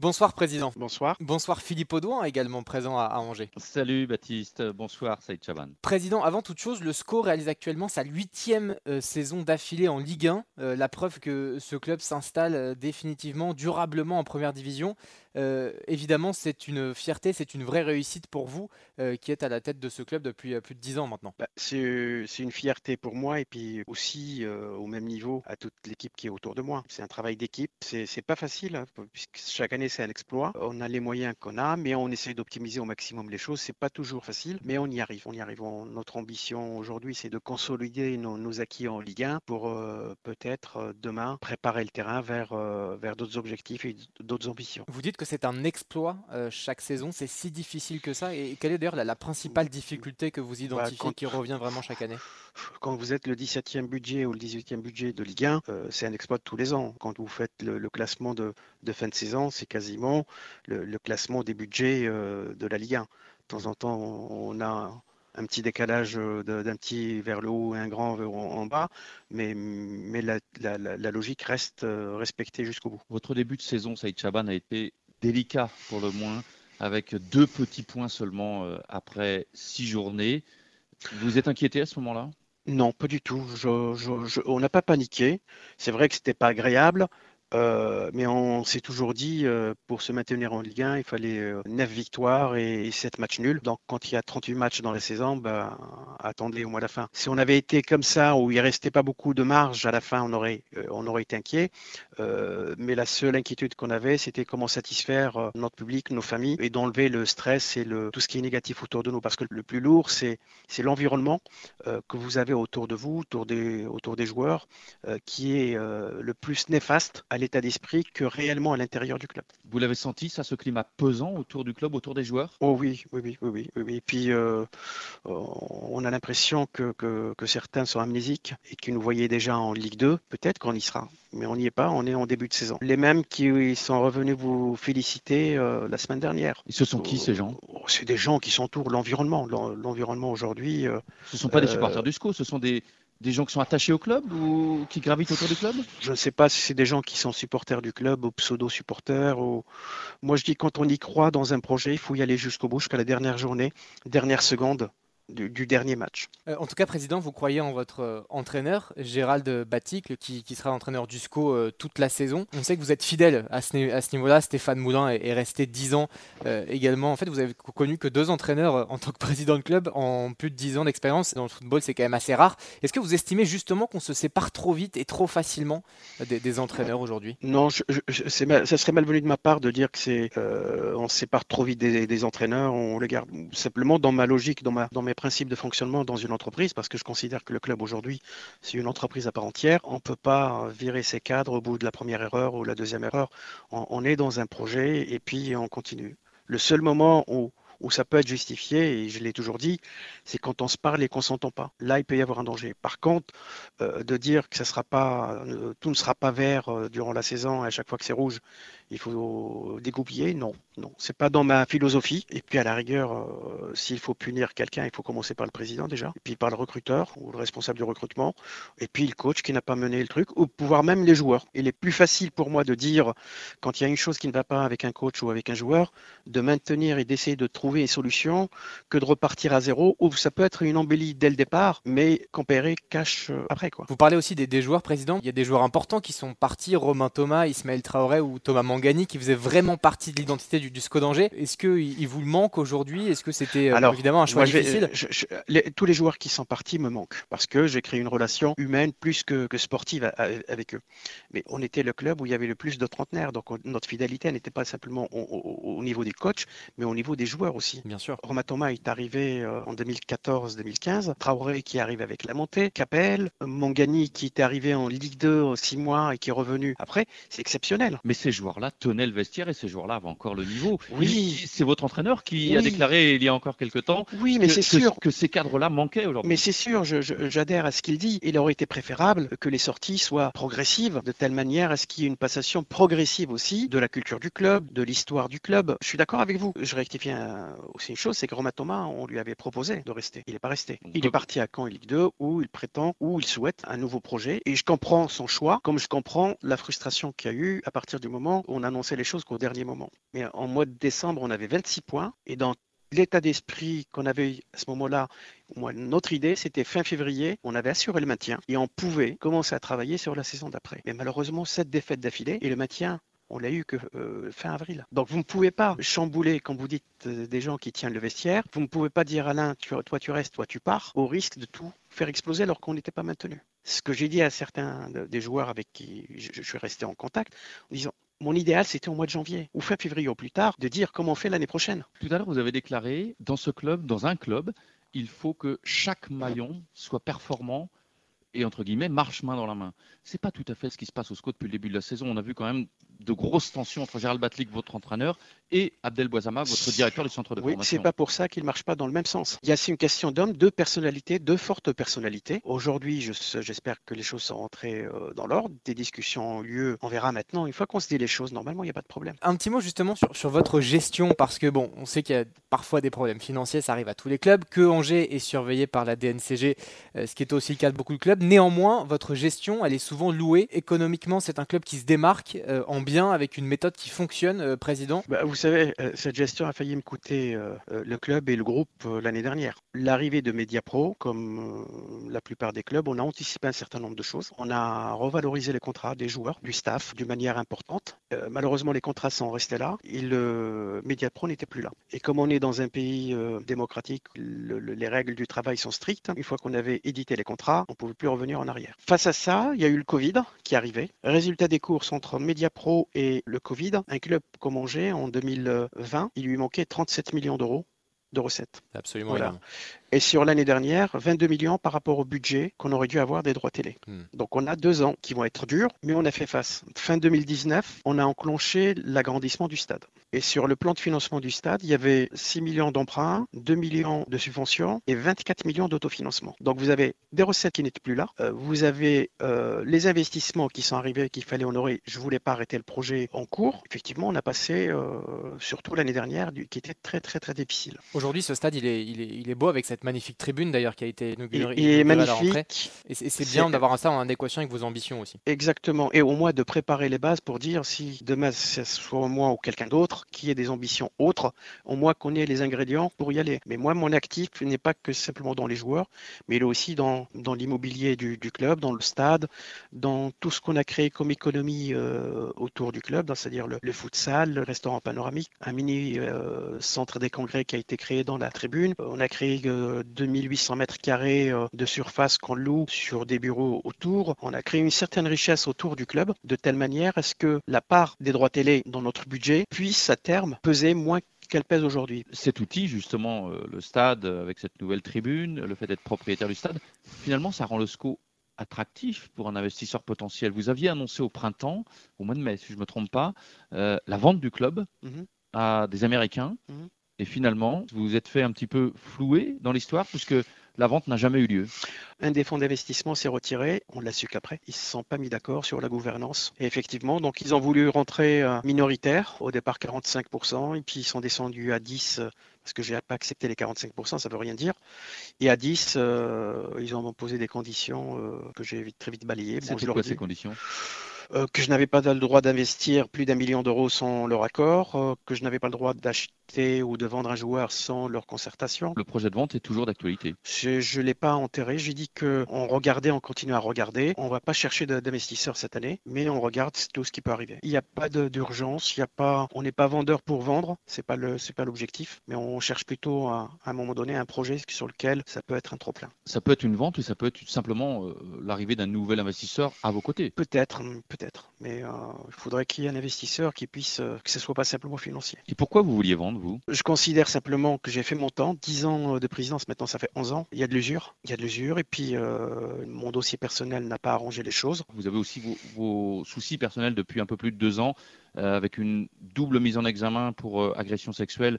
Bonsoir Président. Bonsoir. Bonsoir Philippe Audouin, également présent à, Angers. Salut Baptiste, bonsoir Saïd Chaban. Président, avant toute chose, le SCO réalise actuellement sa huitième euh, saison d'affilée en Ligue 1, euh, la preuve que ce club s'installe euh, définitivement, durablement en Première Division. Évidemment, c'est une fierté, c'est une vraie réussite pour vous qui êtes à la tête de ce club depuis plus de dix ans maintenant. Bah, c'est une fierté pour moi et puis aussi au même niveau à toute l'équipe qui est autour de moi. C'est un travail d'équipe, c'est pas facile, hein, puisque chaque année c'est un exploit. On a les moyens qu'on a, mais on essaie d'optimiser au maximum les choses. C'est pas toujours facile, mais on y arrive. On y arrive. notre ambition aujourd'hui, c'est de consolider nos, acquis en Ligue 1 pour peut-être demain préparer le terrain vers, vers d'autres objectifs et d'autres ambitions. Vous dites que c'est un exploit chaque saison? C'est si difficile que ça? Et quelle est d'ailleurs la, principale difficulté que vous bah, identifiez qui revient vraiment chaque année? Quand vous êtes le 17e budget ou le 18e budget de Ligue 1, c'est un exploit de tous les ans. Quand vous faites le, classement de, fin de saison, c'est quasiment le, classement des budgets de la Ligue 1. De temps en temps, on a un petit décalage d'un petit vers le haut et un grand en, bas, mais, mais la, logique reste respectée jusqu'au bout. Votre début de saison, Saïd Chaban, a été délicat pour le moins, avec deux petits points seulement après six journées. Vous êtes inquiété à ce moment-là? Non, pas du tout. on n'a pas paniqué. C'est vrai que c'était pas agréable. Euh, mais on s'est toujours dit, euh, pour se maintenir en Ligue 1, il fallait 9 euh, victoires et, 7 matchs nuls. Donc, quand il y a 38 matchs dans la saison, bah, attendez au mois de la fin. Si on avait été comme ça, où il restait pas beaucoup de marge à la fin, on aurait, on aurait été inquiet. mais la seule inquiétude qu'on avait, c'était comment satisfaire notre public, nos familles, et d'enlever le stress et le, tout ce qui est négatif autour de nous. Parce que le plus lourd, c'est l'environnement que vous avez autour de vous, autour des, autour des joueurs, qui est le plus néfaste à l'état d'esprit que réellement à l'intérieur du club. Vous l'avez senti, ça, ce climat pesant autour du club, autour des joueurs? Oh oui, oui, oui, oui, oui. Et puis, euh, on a l'impression que, que, certains sont amnésiques et qui nous voyaient déjà en Ligue 2. Peut-être qu'on y sera, mais on n'y est pas, on est en début de saison. Les mêmes qui sont revenus vous féliciter euh, la semaine dernière. Et ce sont qui ces gens? oh, C'est des gens qui s'entourent l'environnement. L'environnement aujourd'hui. Euh, ce ne sont pas des supporters du SCO, ce sont des, des gens qui sont attachés au club ou qui gravitent autour du club Je ne sais pas si c'est des gens qui sont supporters du club ou pseudo-supporters. Moi, je dis quand on y croit dans un projet, il faut y aller jusqu'au bout, jusqu'à la dernière journée, dernière seconde du, dernier match. Euh, en tout cas, Président, vous croyez en votre euh, entraîneur, Gérald Baticle, qui, sera entraîneur du SCO euh, toute la saison. On sait que vous êtes fidèle à ce, à ce niveau-là. Stéphane Moulin est, resté 10 ans également. En fait, vous avez connu que deux entraîneurs en tant que président de club en plus de 10 ans d'expérience. Dans le football, c'est quand même assez rare. Est-ce que vous estimez justement qu'on se sépare trop vite et trop facilement des, entraîneurs aujourd'hui? Non, je, ça serait malvenu de ma part de dire que c'est on se sépare trop vite des, entraîneurs. On les garde simplement dans ma logique, dans, ma, dans mes principe de fonctionnement dans une entreprise, parce que je considère que le club aujourd'hui, c'est une entreprise à part entière. On ne peut pas virer ses cadres au bout de la première erreur ou la deuxième erreur. On, est dans un projet et puis on continue. Le seul moment où, où ça peut être justifié, et je l'ai toujours dit, c'est quand on se parle et qu'on s'entend pas. Là, il peut y avoir un danger. Par contre, euh, de dire que ça sera pas, euh, tout ne sera pas vert euh, durant la saison, à chaque fois que c'est rouge, il faut dégoupiller. Non, non, c'est pas dans ma philosophie. Et puis à la rigueur, euh, s'il faut punir quelqu'un, il faut commencer par le président déjà, et puis par le recruteur ou le responsable du recrutement, et puis le coach qui n'a pas mené le truc, ou pouvoir même les joueurs. Il est plus facile pour moi de dire quand il y a une chose qui ne va pas avec un coach ou avec un joueur, de maintenir et d'essayer de trouver une solution que de repartir à zéro. Ou ça peut être une embellie dès le départ, mais qu'empérer cache euh, après quoi. Vous parlez aussi des, joueurs, président. Il y a des joueurs importants qui sont partis, Romain Thomas, Ismaël Traoré ou Thomas Mang Gani qui faisait vraiment partie de l'identité du, du SCO d'Angers. Est-ce qu'il il vous le manque aujourd'hui? Est-ce que c'était euh, évidemment un choix difficile? Tous les joueurs qui sont partis me manquent parce que j'ai créé une relation humaine plus que, que, sportive avec eux. Mais on était le club où il y avait le plus de trentenaires, donc notre fidélité n'était pas simplement au, niveau des coachs, mais au niveau des joueurs aussi. Bien sûr. Romain Thomas est arrivé euh, en 2014-2015, Traoré qui est arrivé avec la montée, Capel, Mangani qui était arrivé en Ligue 2 en six mois et qui est revenu après, c'est exceptionnel. Mais ces joueurs-là tenaient le vestiaire et ces joueurs-là avaient encore le niveau. Oui. C'est votre entraîneur qui a déclaré il y a encore quelques temps oui, mais c'est sûr. que ces cadres-là manquaient aujourd'hui. Mais c'est sûr, j'adhère à ce qu'il dit. Il aurait été préférable que les sorties soient progressives, de telle manière à ce qu'il y ait une passation progressive aussi de la culture du club, de l'histoire du club. Je suis d'accord avec vous. Je rectifie aussi une chose, c'est que Romain Thomas, on lui avait proposé de rester. Il n'est pas resté. Il est parti à Caen et Ligue 2 où il prétend, où il souhaite un nouveau projet. Et je comprends son choix, comme je comprends la frustration qu'il y a eu à partir du moment où on annonçait les choses qu'au dernier moment. Mais en mois de décembre, on avait 26 points. Et dans l'état d'esprit qu'on avait à ce moment-là, notre idée, c'était fin février, on avait assuré le maintien et on pouvait commencer à travailler sur la saison d'après. Mais malheureusement, cette défaite d'affilée et le maintien on l'a eu que euh, fin avril. Donc vous ne pouvez pas chambouler, quand vous dites euh, des gens qui tiennent le vestiaire, vous ne pouvez pas dire Alain, toi tu restes, toi tu pars, au risque de tout faire exploser alors qu'on n'était pas maintenu. Ce que j'ai dit à certains des joueurs avec qui je, suis resté en contact, en disant mon idéal, c'était au mois de janvier ou fin février au plus tard, de dire comment on fait l'année prochaine. Tout à l'heure, vous avez déclaré, dans ce club, dans un club, il faut que chaque maillon soit performant et entre guillemets marche main dans la main. C'est pas tout à fait ce qui se passe au SCO depuis le début de la saison. On a vu quand même de grosses tensions entre Gérald Batlik, votre entraîneur, et Abdel Boisama, votre directeur du centre de oui, formation. c'est pas pour ça qu'il ne marche pas dans le même sens. Il y a aussi une question d'hommes, de personnalités, de fortes personnalités. Aujourd'hui, j'espère que les choses sont rentrées euh, dans l'ordre. Des discussions ont lieu. On verra maintenant. Une fois qu'on se dit les choses, normalement, il n'y a pas de problème. Un petit mot justement sur, sur votre gestion, parce que bon, on sait qu'il y a parfois des problèmes financiers, ça arrive à tous les clubs, que Angers est surveillé par la DNCG, euh, ce qui est aussi le cas de beaucoup de clubs. Néanmoins, votre gestion, elle est souvent louée. Économiquement, c'est un club qui se démarque euh, en bien avec une méthode qui fonctionne, président. Bah, vous savez, cette gestion a failli me coûter euh, euh, le club et le groupe euh, l'année dernière. L'arrivée de Mediapro, comme la plupart des clubs, on a anticipé un certain nombre de choses. On a revalorisé les contrats des joueurs, du staff, d'une manière importante. malheureusement, les contrats sont restés là et le Mediapro n'était plus là. Et comme on est dans un pays démocratique, les règles du travail sont strictes. Une fois qu'on avait édité les contrats, on ne pouvait plus revenir en arrière. Face à ça, il y a eu le Covid qui arrivait. Résultat des courses entre Mediapro et le Covid, un club comme Angers en 2000 20, il lui manquait 37 millions d'euros de recettes. Absolument. Voilà. Et sur l'année dernière, 22 millions par rapport au budget qu'on aurait dû avoir des droits télé. Hmm. Donc on a deux ans qui vont être durs, mais on a fait face. Fin 2019, on a enclenché l'agrandissement du stade. Et sur le plan de financement du stade, il y avait 6 millions d'emprunts, 2 millions de subventions et 24 millions d'autofinancement. Donc vous avez des recettes qui n'étaient plus là. Euh, vous avez euh, les investissements qui sont arrivés qu'il fallait honorer. Je ne voulais pas arrêter le projet en cours. Effectivement, on a passé, euh, surtout l'année dernière, du, qui était très très très difficile. Aujourd'hui, ce stade, il est, il, est, il est beau avec cette magnifique tribune d'ailleurs qui a été inaugurée, et, magnifique. Et c'est bien d'avoir ça en adéquation avec vos ambitions aussi. Exactement. Et au moins de préparer les bases pour dire si demain ce soit moi ou quelqu'un d'autre qui ait des ambitions autres, au moins qu'on ait les ingrédients pour y aller. Mais moi, mon actif n'est pas que simplement dans les joueurs, mais il est aussi dans, dans l'immobilier du, club, dans le stade, dans tout ce qu'on a créé comme économie euh, autour du club, c'est-à-dire le, le, futsal, le restaurant panoramique, un mini euh, centre des congrès qui a été créé dans la tribune. On a créé euh, 2800 mètres carrés euh, de surface qu'on loue sur des bureaux autour. On a créé une certaine richesse autour du club, de telle manière à ce que la part des droits télé dans notre budget puisse à terme peser moins qu'elle pèse aujourd'hui. Cet outil, justement, euh, le stade, avec cette nouvelle tribune, le fait d'être propriétaire du stade, finalement, ça rend le SCO attractif pour un investisseur potentiel. Vous aviez annoncé au printemps, au mois de mai, si je ne me trompe pas, euh, la vente du club mhm. à des Américains. Mhm. Et finalement, vous vous êtes fait un petit peu flouer dans l'histoire puisque la vente n'a jamais eu lieu. Un des fonds d'investissement s'est retiré, on l'a su qu'après. Ils ne se sont pas mis d'accord sur la gouvernance. Et effectivement, donc ils ont voulu rentrer euh, minoritaire, au départ 45%, et puis ils sont descendus à 10 euh, parce que je n'ai pas accepté les 45%, ça ne veut rien dire. Et à 10, euh, ils ont posé des conditions que j'ai très vite balayées. Bon, quoi ces conditions? euh, que je n'avais pas le droit d'investir plus d'un million d'euros sans leur accord, euh, que je n'avais pas le droit d'acheter ou de vendre un joueur sans leur concertation. Le projet de vente est toujours d'actualité. Je ne l'ai pas enterré. J'ai dit qu'on regardait, on continue à regarder. On ne va pas chercher d'investisseurs cette année, mais on regarde tout ce qui peut arriver. Il n'y a pas d'urgence, il y a pas, on n'est pas vendeur pour vendre, c'est pas le, c'est pas l'objectif, mais on cherche plutôt à, à, un moment donné un projet sur lequel ça peut être un trop plein. Ça peut être une vente ou ça peut être simplement euh, l'arrivée d'un nouvel investisseur à vos côtés. Peut-être, peut être Mais euh, il faudrait qu'il y ait un investisseur qui puisse, euh, que ce soit pas simplement financier. Et pourquoi vous vouliez vendre, vous Je considère simplement que j'ai fait mon temps, 10 ans de présidence, maintenant ça fait 11 ans. Il y a de l'usure, il y a de l'usure, et puis euh, mon dossier personnel n'a pas arrangé les choses. Vous avez aussi vos, soucis personnels depuis un peu plus de deux ans, avec une double mise en examen pour agression sexuelle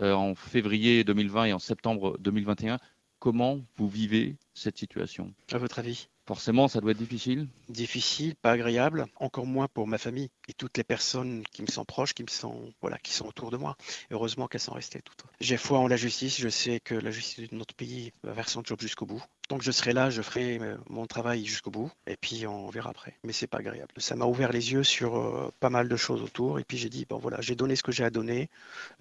en février 2020 et en septembre 2021. Comment vous vivez cette situation À votre avis? Forcément, ça doit être difficile. Difficile, pas agréable, encore moins pour ma famille et toutes les personnes qui me sont proches, qui me sont voilà, qui sont autour de moi. Heureusement qu'elles sont restées toutes. J'ai foi en la justice. Je sais que la justice de notre pays va faire son job jusqu'au bout. Donc je serai là, je ferai euh, mon travail jusqu'au bout et puis on verra après. Mais c'est pas agréable. Ça m'a ouvert les yeux sur euh, pas mal de choses autour et puis j'ai dit bon voilà, j'ai donné ce que j'ai à donner.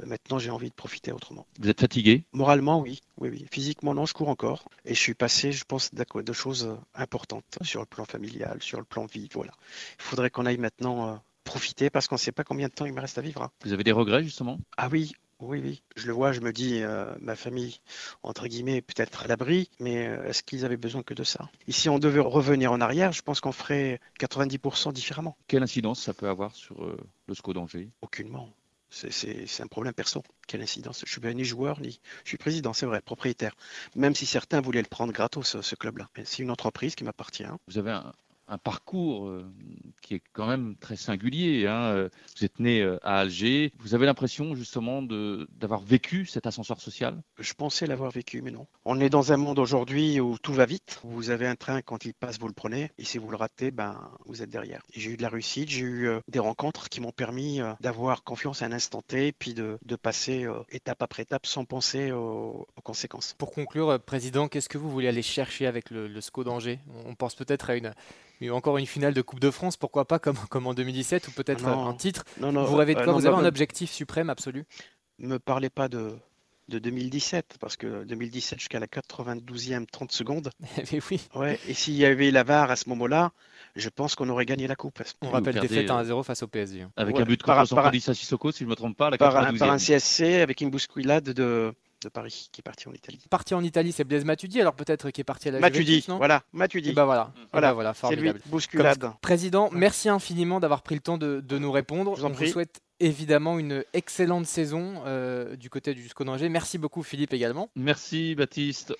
Euh, maintenant j'ai envie de profiter autrement. Vous êtes fatigué? Moralement oui, oui oui. Physiquement non, je cours encore et je suis passé, je pense, de choses importantes sur le plan familial, sur le plan vie. Voilà. Il faudrait qu'on aille maintenant profiter parce qu'on ne sait pas combien de temps il me reste à vivre. hein. Vous avez des regrets justement? Ah oui, oui, oui, je le vois, je me dis, euh, ma famille, entre guillemets, peut-être à l'abri, mais euh, est-ce qu'ils avaient besoin que de ça? Et si on devait revenir en arrière, je pense qu'on ferait 90% différemment. Quelle incidence ça peut avoir sur euh, le SCO d'Angers? Aucunement. C'est- un problème perso. Quelle incidence Je suis pas ni joueur, ni. Je suis président, c'est vrai, propriétaire. Même si certains voulaient le prendre gratos, ce, ce club-là. C'est une entreprise qui m'appartient. Vous avez un, un parcours euh, qui est quand même très singulier. hein. Euh, Vous êtes né euh, à Alger. Vous avez l'impression justement de- d'avoir vécu cet ascenseur social? Je pensais l'avoir vécu, mais non. On est dans un monde aujourd'hui où tout va vite. Vous avez un train, quand il passe, vous le prenez. Et si vous le ratez, ben, vous êtes derrière. J'ai eu de la réussite, j'ai eu des rencontres qui m'ont permis d'avoir confiance à un instant T, puis de, de passer étape après étape sans penser aux, aux conséquences. Pour conclure, Président, qu'est-ce que vous voulez aller chercher avec le, le SCO d'Angers? On pense peut-être à une, une- encore une finale de Coupe de France, pourquoi pas comme, comme en 2017, ou peut-être un titre. Non, non, Vous rêvez de euh, quoi non, Vous avez un objectif suprême absolu Me parlez pas de, de 2017, parce que 2017 jusqu'à la 92e 30 secondes. Mais oui, Ouais, et s'il y avait la VAR à ce moment-là, je pense qu'on aurait gagné la Coupe. on rappelle défaite euh, 1-0 face au PSG. hein. avec Ouais, un but par- contre par- Sampdoria Sissoko, si je ne me trompe pas, à la Par, un- 92e. par un CSC avec une bousculade de, de Paris qui est parti en Italie. Parti en Italie, c'est Blaise Matuidi, alors peut-être qui est parti à la Matuidi, Juventus, non voilà, Et Matuidi. bah voilà, Voilà, bah voilà, c'est lui, formidable. bousculade. Président, merci infiniment d'avoir pris le temps de, de nous répondre. Je vous en On vous souhaite évidemment une excellente saison euh, du côté du SCO d'Angers. Merci beaucoup Philippe également. Merci Baptiste.